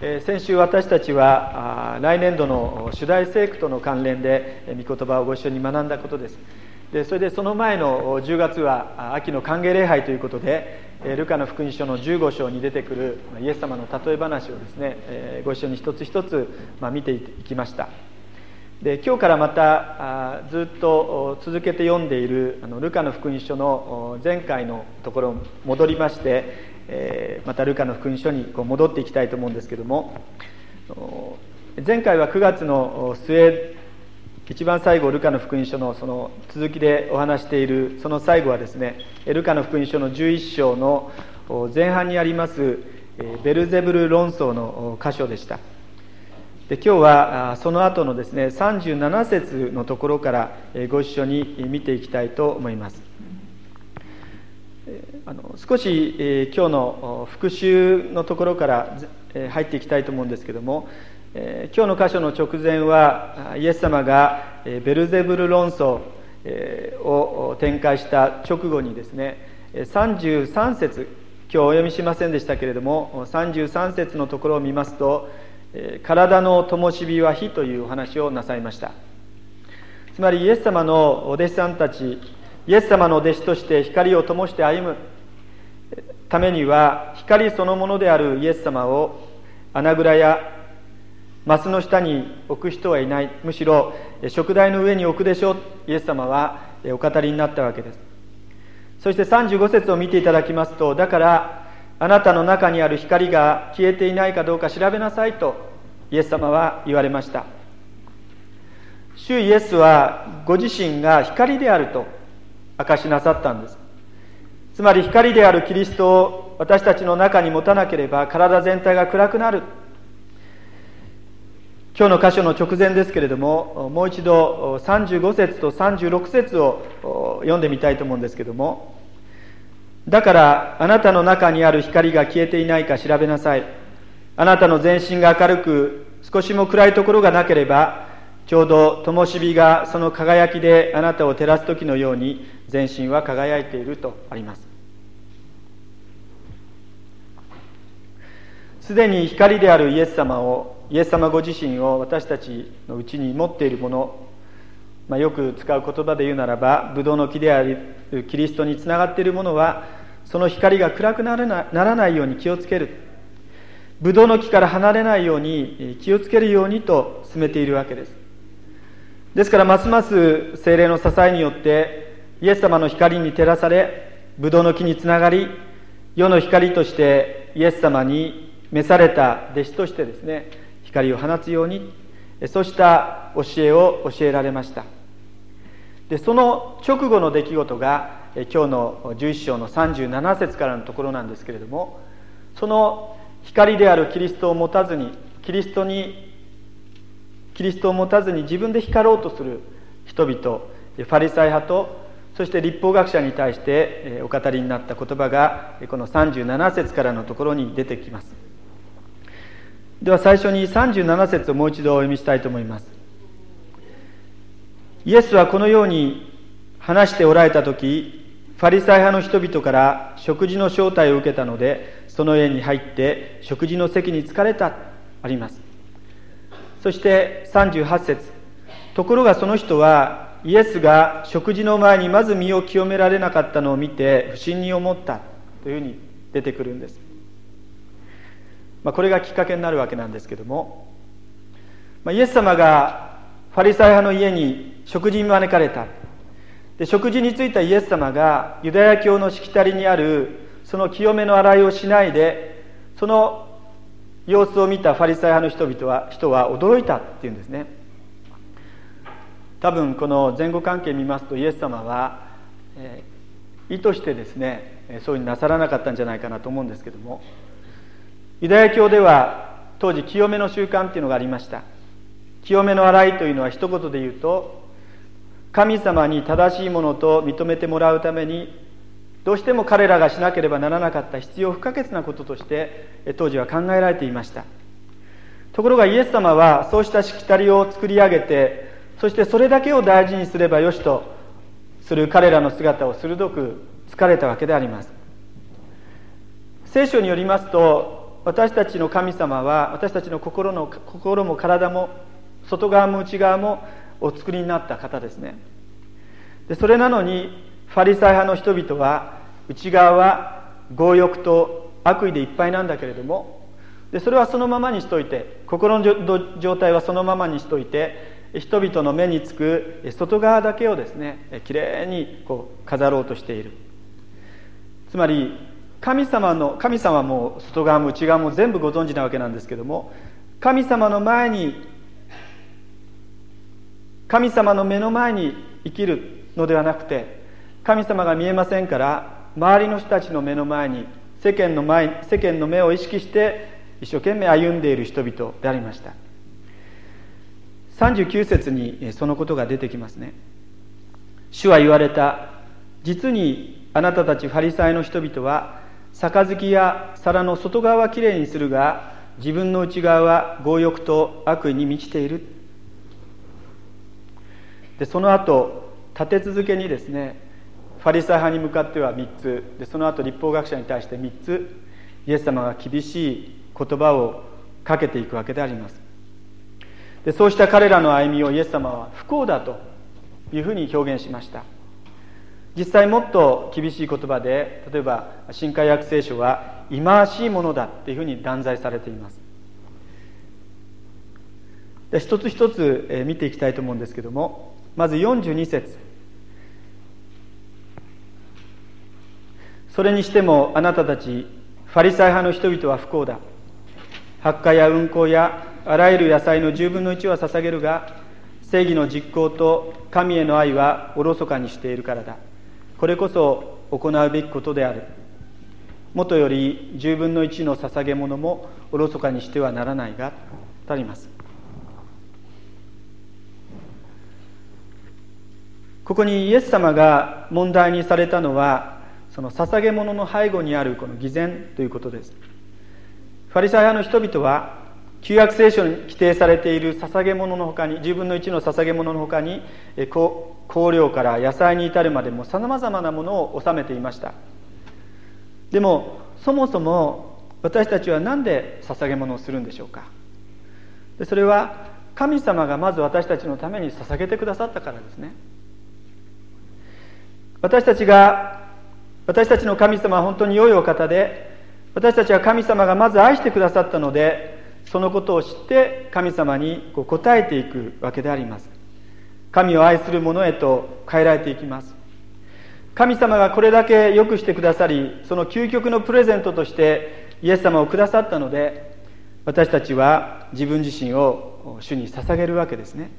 先週私たちは来年度の主題聖句との関連で御言葉をご一緒に学んだことです。でそれでその前の10月は秋の歓迎礼拝ということでルカの福音書の15章に出てくるイエス様の例え話をですねご一緒に一つ一つ見ていきました。で今日からまたずっと続けて読んでいるルカの福音書の前回のところ戻りましてえまたルカの福音書にこう戻っていきたいと思うんですけども前回は9月の末一番最後ルカの福音書のその続きでお話しているその最後はですねルカの福音書の11章の前半にありますベルゼブル論争の箇所でした。で今日はその後のですね37節のところからご一緒に見ていきたいと思います。あの少し、えー、今日の復習のところから、えー、入っていきたいと思うんですけども、えー、今日の箇所の直前はイエス様が、えベルゼブル論争、えを展開した直後にですね33節今日お読みしませんでしたけれども33節のところを見ますと「体の灯火は火」というお話をなさいました。つまりイエス様のお弟子さんたちイエス様の弟子として光を灯して歩む。ためには光そのものであるイエス様を穴蔵やマスの下に置く人はいない。むしろ食台の上に置くでしょう。イエス様はお語りになったわけです。そして35節を見ていただきますとだからあなたの中にある光が消えていないかどうか調べなさいとイエス様は言われました。主イエスはご自身が光であると。明かしなさったんです。つまり光であるキリストを私たちの中に持たなければ体全体が暗くなる。今日の箇所の直前ですけれどももう一度35節と36節を読んでみたいと思うんですけどもだからあなたの中にある光が消えていないか調べなさい。あなたの全身が明るく少しも暗いところがなければちょうど灯火がその輝きであなたを照らす時のように全身は輝いているとあります。すでに光であるイエス様をイエス様ご自身を私たちのうちに持っているもの、まあ、よく使う言葉で言うならばブドウの木であるキリストにつながっているものはその光が暗くならないように気をつける。ブドウの木から離れないように気をつけるようにと進めているわけです。ですからますます精霊の支えによってイエス様の光に照らされブドウの木につながり世の光としてイエス様に召された弟子としてですね光を放つようにそうした教えを教えられました。でその直後の出来事が今日の11章の37節からのところなんですけれどもその光であるキリストを持たずにキリストにキリストを持たずに自分で光ろうとする人々ファリサイ派とそして立法学者に対してお語りになった言葉がこの37節からのところに出てきます。では最初に37節をもう一度お読みしたいと思います。イエスはこのように話しておられた時ファリサイ派の人々から食事の招待を受けたのでその家に入って食事の席に疲れたあります。そして38節。ところがその人はイエスが食事の前にまず身を清められなかったのを見て不審に思ったというふうに出てくるんです。まあ、これがきっかけになるわけなんですけども、まあ、イエス様がファリサイ派の家に食事に招かれた。で食事についたイエス様がユダヤ教のしきたりにあるその清めの洗いをしないでその様子を見たファリサイ派の人々は人は驚いたっていうんですね。多分この前後関係見ますとイエス様は、えー、意図してですねそういうふうになさらなかったんじゃないかなと思うんですけども。ユダヤ教では当時清めの習慣っていうのがありました。清めの洗いというのは一言で言うと神様に正しいものと認めてもらうためにどうしても彼らがしなければならなかった必要不可欠なこととして当時は考えられていました。ところがイエス様はそうしたしきたりを作り上げてそしてそれだけを大事にすればよしとする彼らの姿を鋭く疲れたわけであります。聖書によりますと私たちの神様は私たちの心の心も体も外側も内側もお作りになった方ですね。でそれなのにファリサイ派の人々は内側は強欲と悪意でいっぱいなんだけれどもでそれはそのままにしといて心の状態はそのままにしといて人々の目につく外側だけをですねきれいにこう飾ろうとしている。つまり神様の神様も外側も内側も全部ご存知なわけなんですけども神様の前に神様の目の前に生きるのではなくて神様が見えませんから周りの人たちの目の前に世間の前世間の目を意識して一生懸命歩んでいる人々でありました。39節にそのことが出てきますね。主は言われた実にあなたたちファリサイの人々は杯や皿の外側はきれいにするが自分の内側は強欲と悪意に満ちている。でその後立て続けにですねファリサイ派に向かっては3つ。でその後立法学者に対して3つ。イエス様が厳しい言葉をかけていくわけであります。でそうした彼らの歩みをイエス様は不幸だというふうに表現しました。実際もっと厳しい言葉で例えば新海約聖書は忌まわしいものだっていうふうに断罪されています。で一つ一つ見ていきたいと思うんですけどもまず42節。それにしてもあなたたちファリサイ派の人々は不幸だ。発火や運行やあらゆる野菜の10分の1は捧げるが正義の実行と神への愛はおろそかにしているからだ。これこそ行うべきことである。もとより10分の1の捧げ物もおろそかにしてはならないがとあります。ここにイエス様が問題にされたのはその捧げ物の背後にあるこの偽善ということです。ファリサイ派の人々は旧約聖書に規定されている捧げ物のほかに10分の1の捧げ物のほかに香料から野菜に至るまでもさまざまなものを収めていました。でもそもそも私たちは何で捧げ物をするんでしょうか。でそれは神様がまず私たちのために捧げてくださったからですね。私たちが私たちの神様は本当に良いお方で私たちは神様がまず愛してくださったのでそのことを知って神様にこう応えていくわけであります。神を愛する者へと変えられていきます。神様がこれだけ良くしてくださりその究極のプレゼントとしてイエス様をくださったので私たちは自分自身を主に捧げるわけですね。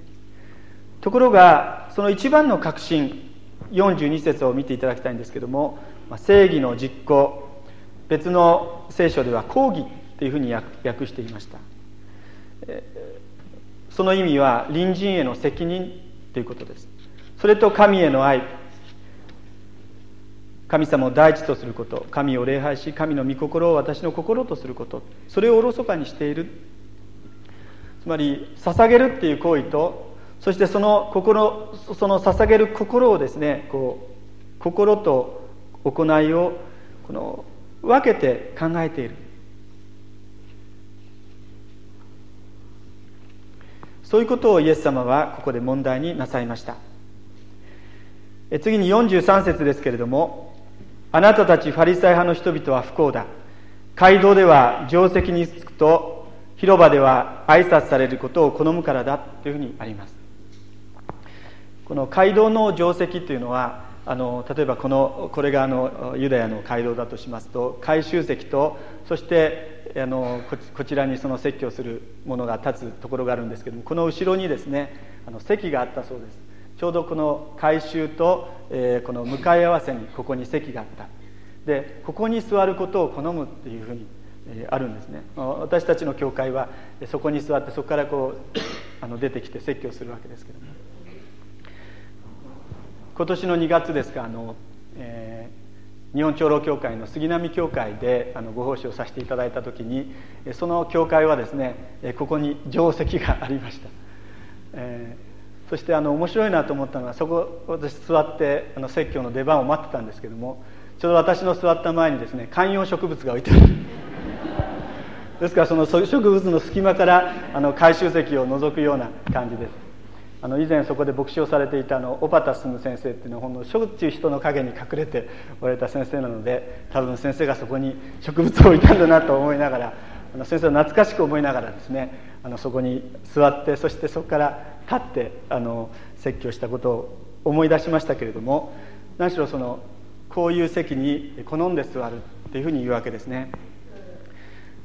ところがその一番の確信42節を見ていただきたいんですけども正義の実行。別の聖書では抗議というふうに訳していました。その意味は隣人への責任ということです。それと神への愛。神様を第一とすること。神を礼拝し神の御心を私の心とすること。それをおろそかにしている。つまり捧げるっていう行為とそしてその心その捧げる心をですねこう心と行いをこの分けて考えている。そういうことをイエス様はここで問題になさいました。次に43節ですけれどもあなたたちファリサイ派の人々は不幸だ。街道では定石につくと広場では挨拶されることを好むからだというふうにあります。この街道の定石というのはあの例えばこのこれがあのユダヤの街道だとしますと回収席とそしてあのこちらにその説教するものが立つところがあるんですけどもこの後ろにですねあの席があったそうです。ちょうどこの回収と、えー、この向かい合わせにここに席があった。でここに座ることを好むっていうふうに、えー、あるんですね。私たちの教会はそこに座ってそこからこうあの出てきて説教するわけですけども。今年の2月ですかあの、えー、日本長老協会の杉並教会であのご奉仕をさせていただいた時にその教会はですねここに定石がありました、えー、そしてあの面白いなと思ったのはそこ私座ってあの説教の出番を待ってたんですけどもちょうど私の座った前にですね観葉植物が置いてある。ですからその植物の隙間からあの回収石を覗くような感じです。あの以前そこで牧師をされていたあの小畑進先生っていうのはほんのしょっちゅう人の陰に隠れておられた先生なので多分先生がそこに植物を置いたんだなと思いながらあの先生を懐かしく思いながらですねあのそこに座ってそしてそこから立ってあの説教したことを思い出しましたけれども何しろそのこういう席に好んで座るっていうふうに言うわけですね。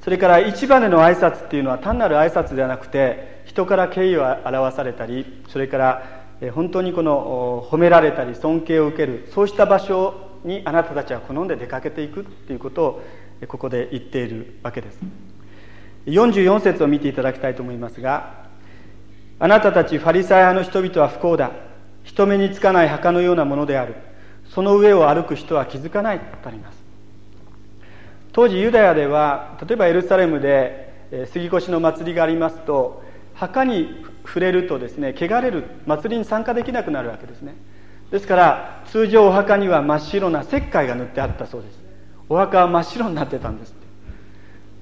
それから一番の挨拶っていうのは単なる挨拶ではなくて人から敬意を表されたりそれから本当にこの褒められたり尊敬を受けるそうした場所にあなたたちは好んで出かけていくっていうことをここで言っているわけです。44節を見ていただきたいと思いますがあなたたちファリサイ派の人々は不幸だ。人目につかない墓のようなものである。その上を歩く人は気づかないとあります。当時ユダヤでは例えばエルサレムで杉越の祭りがありますと墓に触れるとですね汚れる祭りに参加できなくなるわけですね。ですから通常お墓には真っ白な石灰が塗ってあったそうです。お墓は真っ白になってたんです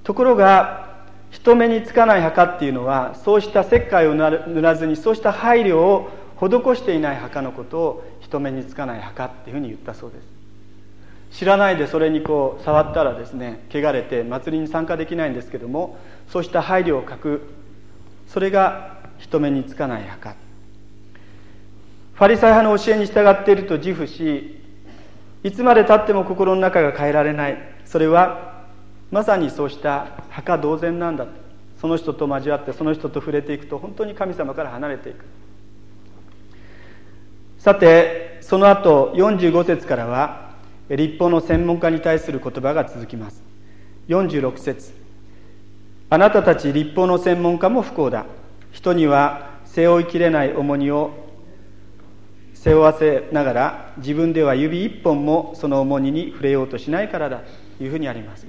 ところが人目につかない墓っていうのはそうした石灰を塗らずにそうした配慮を施していない墓のことを人目につかない墓っていうふうに言ったそうです。知らないでそれにこう触ったらですね汚れて祭りに参加できないんですけどもそうした配慮を欠くそれが人目につかない墓。ファリサイ派の教えに従っていると自負しいつまでたっても心の中が変えられない。それはまさにそうした墓同然なんだその人と交わってその人と触れていくと本当に神様から離れていく。さてその後45節からは立法の専門家に対する言葉が続きます。46節。あなたたち立法の専門家も不幸だ。人には背負いきれない重荷を背負わせながら自分では指一本もその重荷に触れようとしないからだというふうにあります。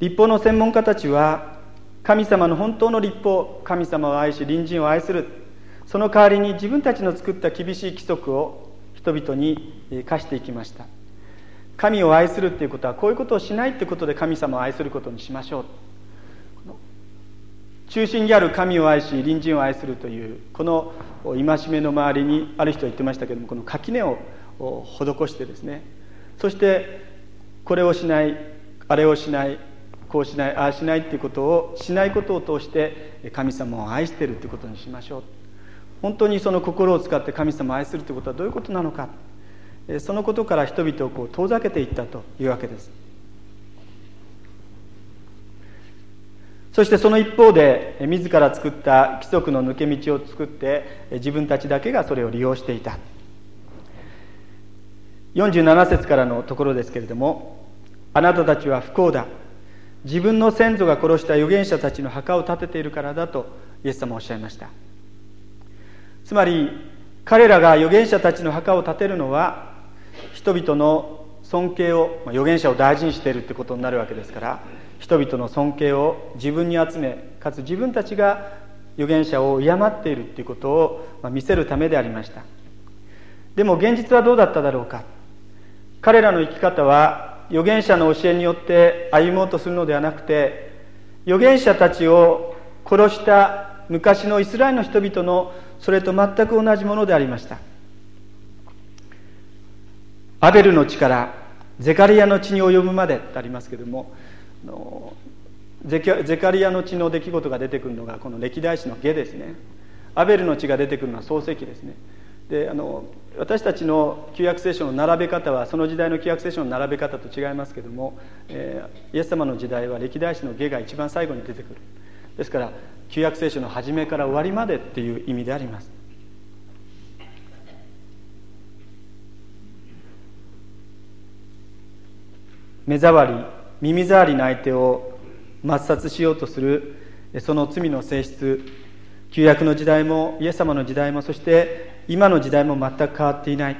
立法の専門家たちは神様の本当の立法神様を愛し隣人を愛する。その代わりに自分たちの作った厳しい規則を人々に課していきました。神を愛するっていうことはこういうことをしないってことで神様を愛することにしましょう。中心にある神を愛し隣人を愛するというこの戒めの周りにある人は言ってましたけどもこの垣根を施してですね。そしてこれをしないあれをしないこうしないああしないっていうことをしないことを通して神様を愛してるってことにしましょう。本当にその心を使って神様を愛するということはどういうことなのか。そのことから人々をこう遠ざけていったというわけです。そしてその一方で自ら作った規則の抜け道を作って自分たちだけがそれを利用していた。47節からのところですけれども「あなたたちは不幸だ。自分の先祖が殺した預言者たちの墓を建てているからだとイエス様はおっしゃいました。つまり彼らが預言者たちの墓を建てるのは人々の尊敬をま預言者を大事にしているってことになるわけですから人々の尊敬を自分に集めかつ自分たちが預言者を敬っているっていうことを見せるためでありました。でも現実はどうだっただろうか。彼らの生き方は預言者の教えによって歩もうとするのではなくて預言者たちを殺した昔のイスラエルの人々のそれと全く同じものでありました。アベルの血からゼカリアの血に及ぶまでとありますけどもゼカリアの血の出来事が出てくるのがこの歴代史の下ですね。アベルの血が出てくるのは漱石ですね。であの私たちの旧約聖書の並べ方はその時代の旧約聖書の並べ方と違いますけども、えー、イエス様の時代は歴代史の下が一番最後に出てくる。ですから旧約聖書の初めから終わりまでっていう意味であります。目障り耳障りな相手を抹殺しようとするその罪の性質。旧約の時代もイエス様の時代もそして今の時代も全く変わっていない。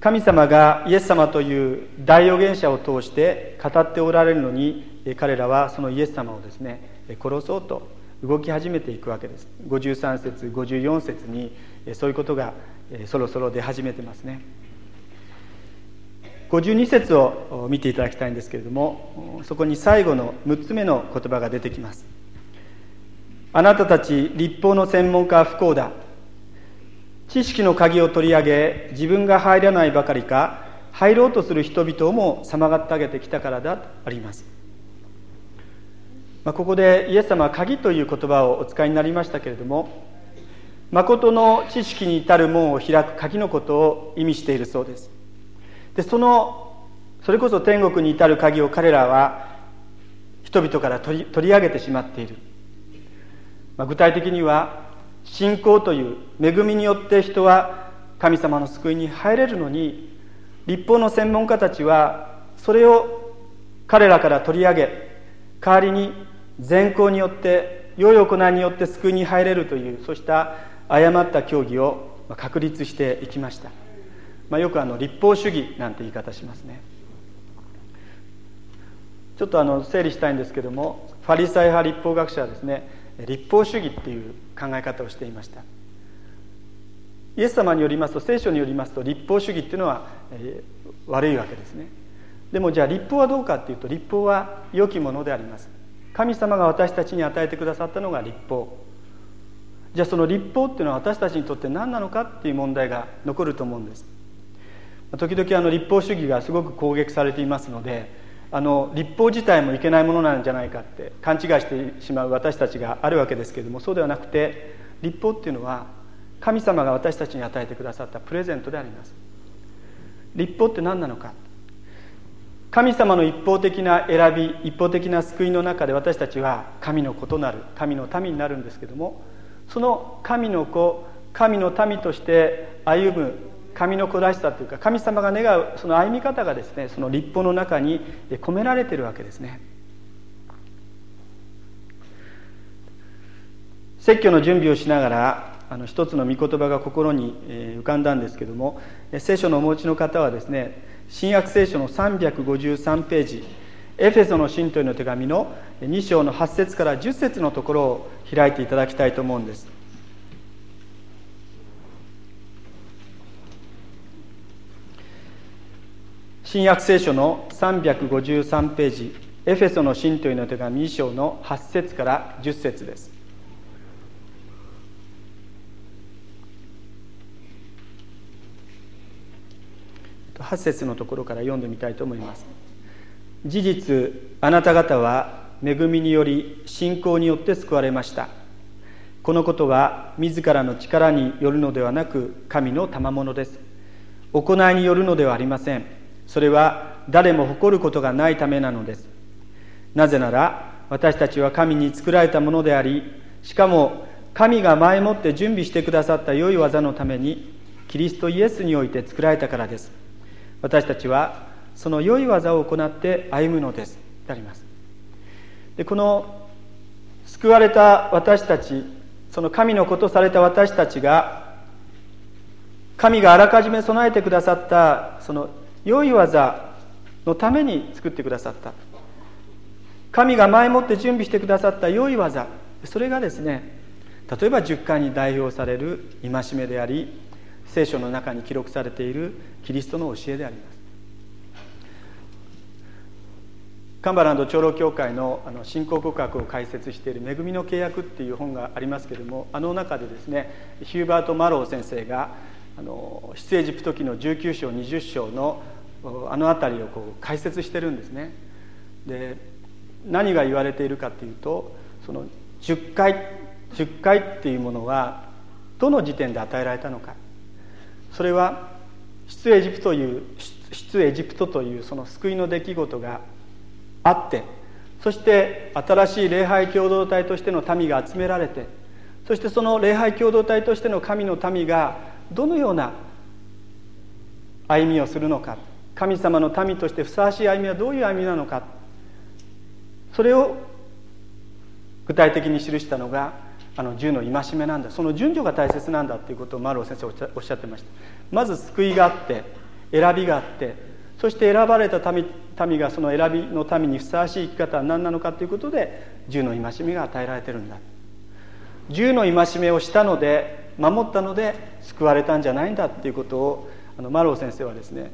神様がイエス様という大預言者を通して語っておられるのに彼らはそのイエス様をですね殺そうと動き始めていくわけです。53節54節にそういうことがそろそろ出始めてますね。52節を見ていただきたいんですけれどもそこに最後の6つ目の言葉が出てきます。あなたたち立法の専門家は不幸だ。知識の鍵を取り上げ自分が入らないばかりか入ろうとする人々をも妨がってあげてきたからだとあります、まあ、ここでイエス様は鍵という言葉をお使いになりましたけれども誠の知識に至る門を開く鍵のことを意味しているそうです。でそのそれこそ天国に至る鍵を彼らは人々から取り取り上げてしまっている、まあ、具体的には信仰という恵みによって人は神様の救いに入れるのに立法の専門家たちはそれを彼らから取り上げ代わりに善行によって良い行いによって救いに入れるというそうした誤った教義を確立していきました、まあ、よくあの立法主義なんて言い方しますね。ちょっとあの整理したいんですけどもファリサイ派立法学者はですね立法主義っていう考え方をしていました。イエス様によりますと聖書によりますと立法主義っていうのは、えー、悪いわけですね。でもじゃあ立法はどうかっていうと立法は良きものであります。神様が私たちに与えてくださったのが立法。じゃあその立法っていうのは私たちにとって何なのかっていう問題が残ると思うんです。時々あの立法主義がすごく攻撃されていますのであの立法自体もいけないものなんじゃないかって勘違いしてしまう私たちがあるわけですけれどもそうではなくて立法っていうのは神様が私たちに与えてくださったプレゼントであります。立法って何なのか。神様の一方的な選び一方的な救いの中で私たちは神の異なる神の民になるんですけどもその神の子神の民として歩む神の子らしさというか神様が願うその歩み方がですねその立法の中に込められてるわけですね。説教の準備をしながらあの一つの御言葉が心に浮かんだんですけども聖書のお持ちの方はですね新約聖書の353ページエフェソの信徒への手紙の2章の8節から10節のところを開いていただきたいと思うんです。新約聖書の353ページエフェソの信徒への手紙2章の8節から10節です。8節のところから読んでみたいと思います。事実あなた方は恵みにより信仰によって救われました。このことは自らの力によるのではなく神の賜物です。行いによるのではありません。それは誰も誇ることがないためなのです。なぜなら私たちは神に作られたものでありしかも神が前もって準備してくださった良い技のためにキリストイエスにおいて作られたからです。私たちはその良い技を行って歩むのです。であります。でこの救われた私たちその神のことされた私たちが神があらかじめ備えてくださったその良い技のために作ってくださった。神が前もって準備してくださった。良い技。それがですね例えば10回に代表される。戒めであり聖書の中に記録されている。キリストの教えであります。カンバランド長老教会のあの信仰告白を解説している「恵みの契約」っていう本がありますけれどもあの中でですねヒューバート・マロー先生があの出エジプト記の19章20章のあの辺りをこう解説してるんですね。で何が言われているかというとその10回10回っていうものはどの時点で与えられたのかそれは出エジプトという出エジプトというその救いの出来事があってそして新しい礼拝共同体としての民が集められてそしてその礼拝共同体としての神の民がどのような歩みをするのか神様の民としてふさわしい歩みはどういう歩みなのか。それを具体的に記したのがあの10の戒めなんだ。その順序が大切なんだということをマロー先生おっしゃってました。まず救いがあって選びがあってそして選ばれた民民がその選びの民にふさわしい生き方は何なのかということで10の戒めが与えられてるんだ。10の戒めをしたので守ったので救われたんじゃないんだっていうことをあのマロー先生はですね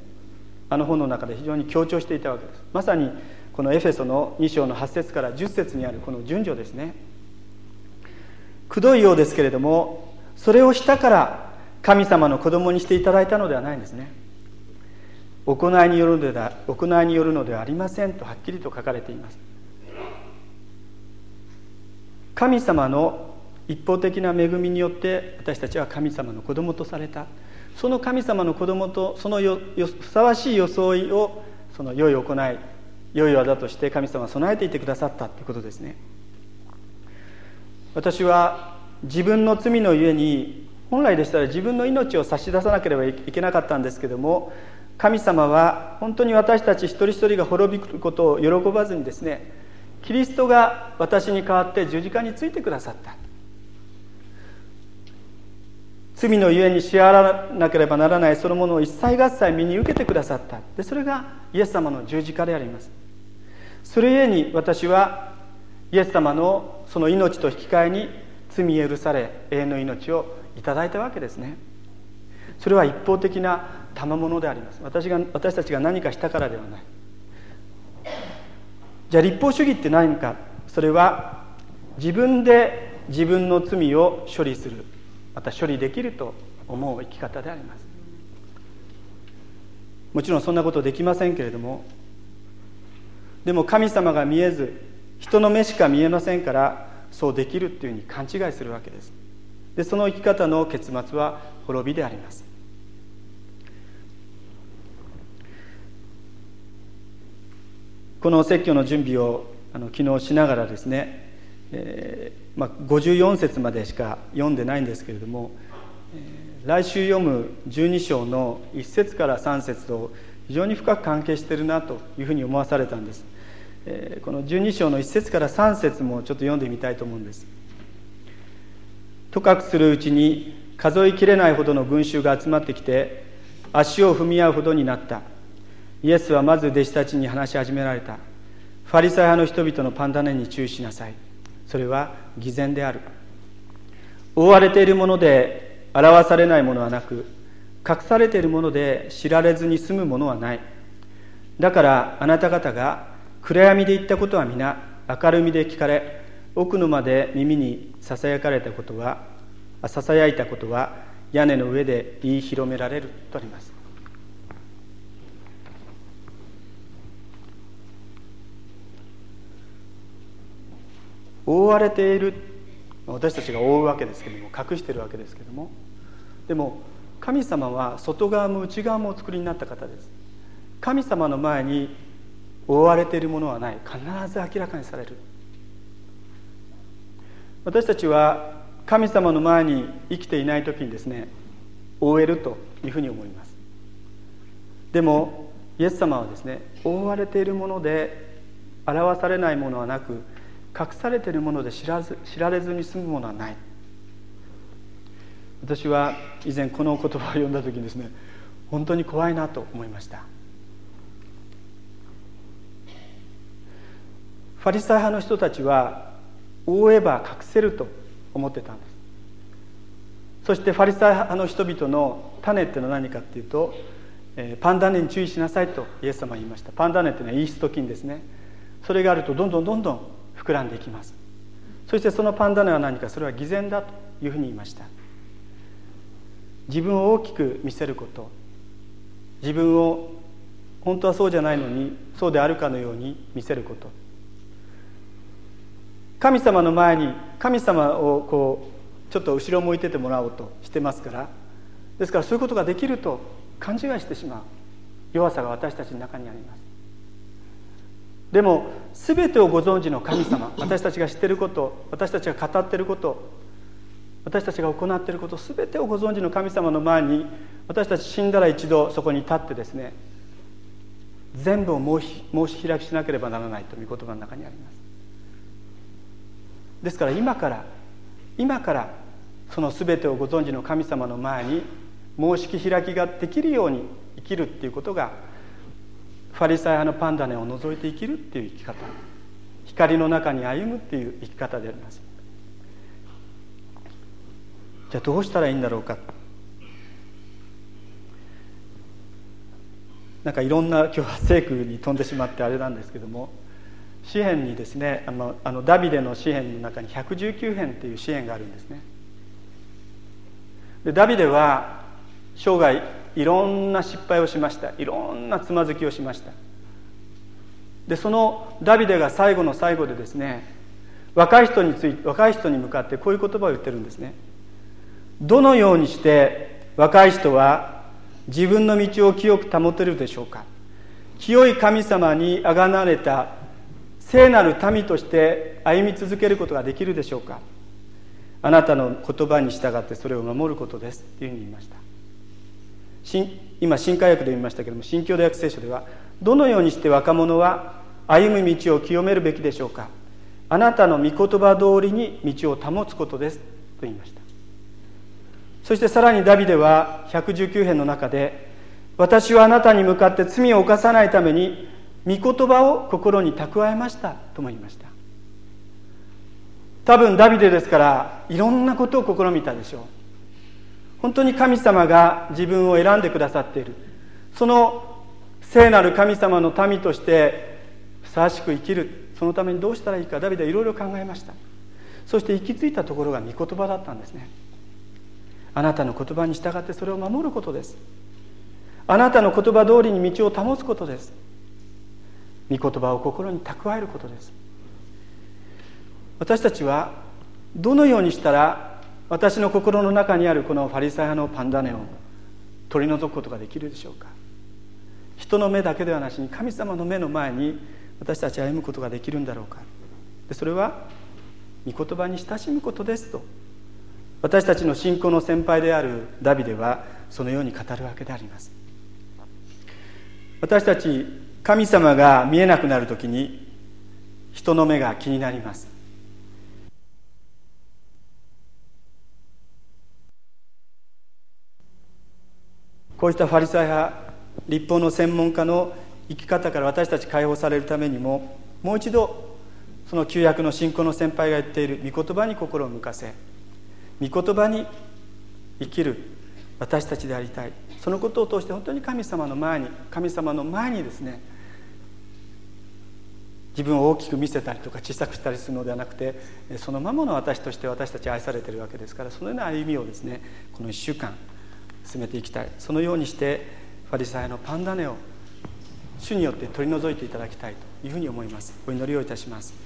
あの本の中で非常に強調していたわけです。まさにこのエフェソの2章の8節から10節にあるこの順序ですね。くどいようですけれどもそれをしたから神様の子供にしていただいたのではないんですね。行いによるのでは行いによるのではありませんとはっきりと書かれています。神様の一方的な恵みによって私たちは神様の子供とされた。その神様の子供とそのよふさわしい装いをその良い行い良い技として神様は備えていてくださったということですね。私は自分の罪のゆえに本来でしたら自分の命を差し出さなければいけなかったんですけども神様は本当に私たち一人一人が滅びることを喜ばずにですねキリストが私に代わって十字架についてくださった。罪のゆえに支払わなければならないそのものを一切合切身に受けてくださった。でそれがイエス様の十字架であります。それゆえに私はイエス様のその命と引き換えに罪許され永遠の命をいただいたわけですね。それは一方的な賜物であります。私が私たちが何かしたからではない。じゃあ立法主義って何か。それは自分で自分の罪を処理する。また処理できると思う生き方であります。もちろんそんなことできませんけれどもでも神様が見えず人の目しか見えませんからそうできるっていうふうに勘違いするわけです。でその生き方の結末は滅びであります。この説教の準備をあの昨日しながらですね、えーまあ、54節までしか読んでないんですけれども、えー、来週読む12章の1節から3節と非常に深く関係してるなというふうに思わされたんです、えー、この12章の1節から3節もちょっと読んでみたいと思うんです。とかくするうちに数えきれないほどの群衆が集まってきて足を踏み合うほどになった。イエスはまず弟子たちに話し始められた。ファリサイ派の人々のパンダネに注意しなさい。それは偽善である。覆われているもので表されないものはなく隠されているもので知られずに済むものはない。だからあなた方が暗闇で言ったことは皆明るみで聞かれ奥の間で耳にささやかれたことはささやいたことは屋根の上で言い広められるとあります。覆われている。私たちが覆うわけですけども隠してるわけですけども。でも神様は外側も内側もお作りになった方です。神様の前に覆われているものはない。必ず明らかにされる。私たちは神様の前に生きていない時にですね覆えるというふうに思います。でもイエス様はですね覆われているもので表されないものはなく隠されているもので知らず知られずに済むものはない。私は以前この言葉を読んだ時にですね本当に怖いなと思いました。ファリサイ派の人たちは覆えば隠せると思ってたんです。そしてファリサイ派の人々の種っていうのは何かっていうと、えー、パンダネに注意しなさいとイエス様は言いました。パンダネっていうのはイースト菌ですね。それがあるとどんどんどんどん膨らんでいきます。そしてそのパンダネは何か。それは偽善だというふうに言いました。自分を大きく見せること。自分を本当はそうじゃないのにそうであるかのように見せること。神様の前に神様をこうちょっと後ろ向いててもらおうとしてますから。ですからそういうことができると勘違いしてしまう。弱さが私たちの中にあります。でも全てをご存知の神様 私たちが知っていること私たちが語っていること私たちが行っていること全てをご存知の神様の前に私たち死んだら一度そこに立ってですね全部を申し申し開きしなければならないという言葉の中にあります。ですから今から今からその全てをご存知の神様の前に申し開きができるように生きるっていうことがファリサイ派のパンダネを除いて生きるっていう生き方。光の中に歩むっていう生き方であります。じゃあどうしたらいいんだろうか。なんかいろんな今日は聖句に飛んでしまってあれなんですけども。詩篇にですねあのあのダビデの詩篇の中に119編っていう詩篇があるんですね。でダビデは生涯いろんな失敗をしました。いろんなつまずきをしました。でそのダビデが最後の最後でですね若い人につい若い人に向かってこういう言葉を言ってるんですね。どのようにして若い人は自分の道を清く保てるでしょうか。清い神様にあがなれた聖なる民として歩み続けることができるでしょうか。あなたの言葉に従ってそれを守ることですというふうに言いました。今新海訳で読みましたけれども新教大学聖書ではどのようにして若者は歩む道を清めるべきでしょうか。あなたの御言葉通りに道を保つことです。と言いました。そしてさらにダビデは119編の中で私はあなたに向かって罪を犯さないために御言葉を心に蓄えました。とも言いました。多分ダビデですからいろんなことを試みたでしょう。本当に神様が自分を選んでくださっている。その聖なる神様の民としてふさわしく生きる。そのためにどうしたらいいかダビデはいろいろ考えました。そして行き着いたところが御言葉だったんですね。あなたの言葉に従ってそれを守ることです。あなたの言葉通りに道を保つことです。御言葉を心に蓄えることです。私たちはどのようにしたら私の心の中にあるこのファリサイ派のパンダネを取り除くことができるでしょうか？人の目だけではなしに神様の目の前に私たち歩むことができるんだろうか？でそれは御言葉に親しむことですと。私たちの信仰の先輩であるダビデはそのように語るわけであります。私たち神様が見えなくなる時に人の目が気になります。こうしたファリサイ派立法の専門家の生き方から私たち解放されるためにももう一度その旧約の信仰の先輩が言っている御言葉に心を向かせ御言葉に生きる私たちでありたい。そのことを通して本当に神様の前に神様の前にですね自分を大きく見せたりとか小さくしたりするのではなくてそのままの私として私たち愛されてるわけですからそのような歩みをですねこの1週間進めていきたい。そのようにしてファリサイのパンダネを主によって取り除いていただきたいというふうに思います。お祈りをいたします。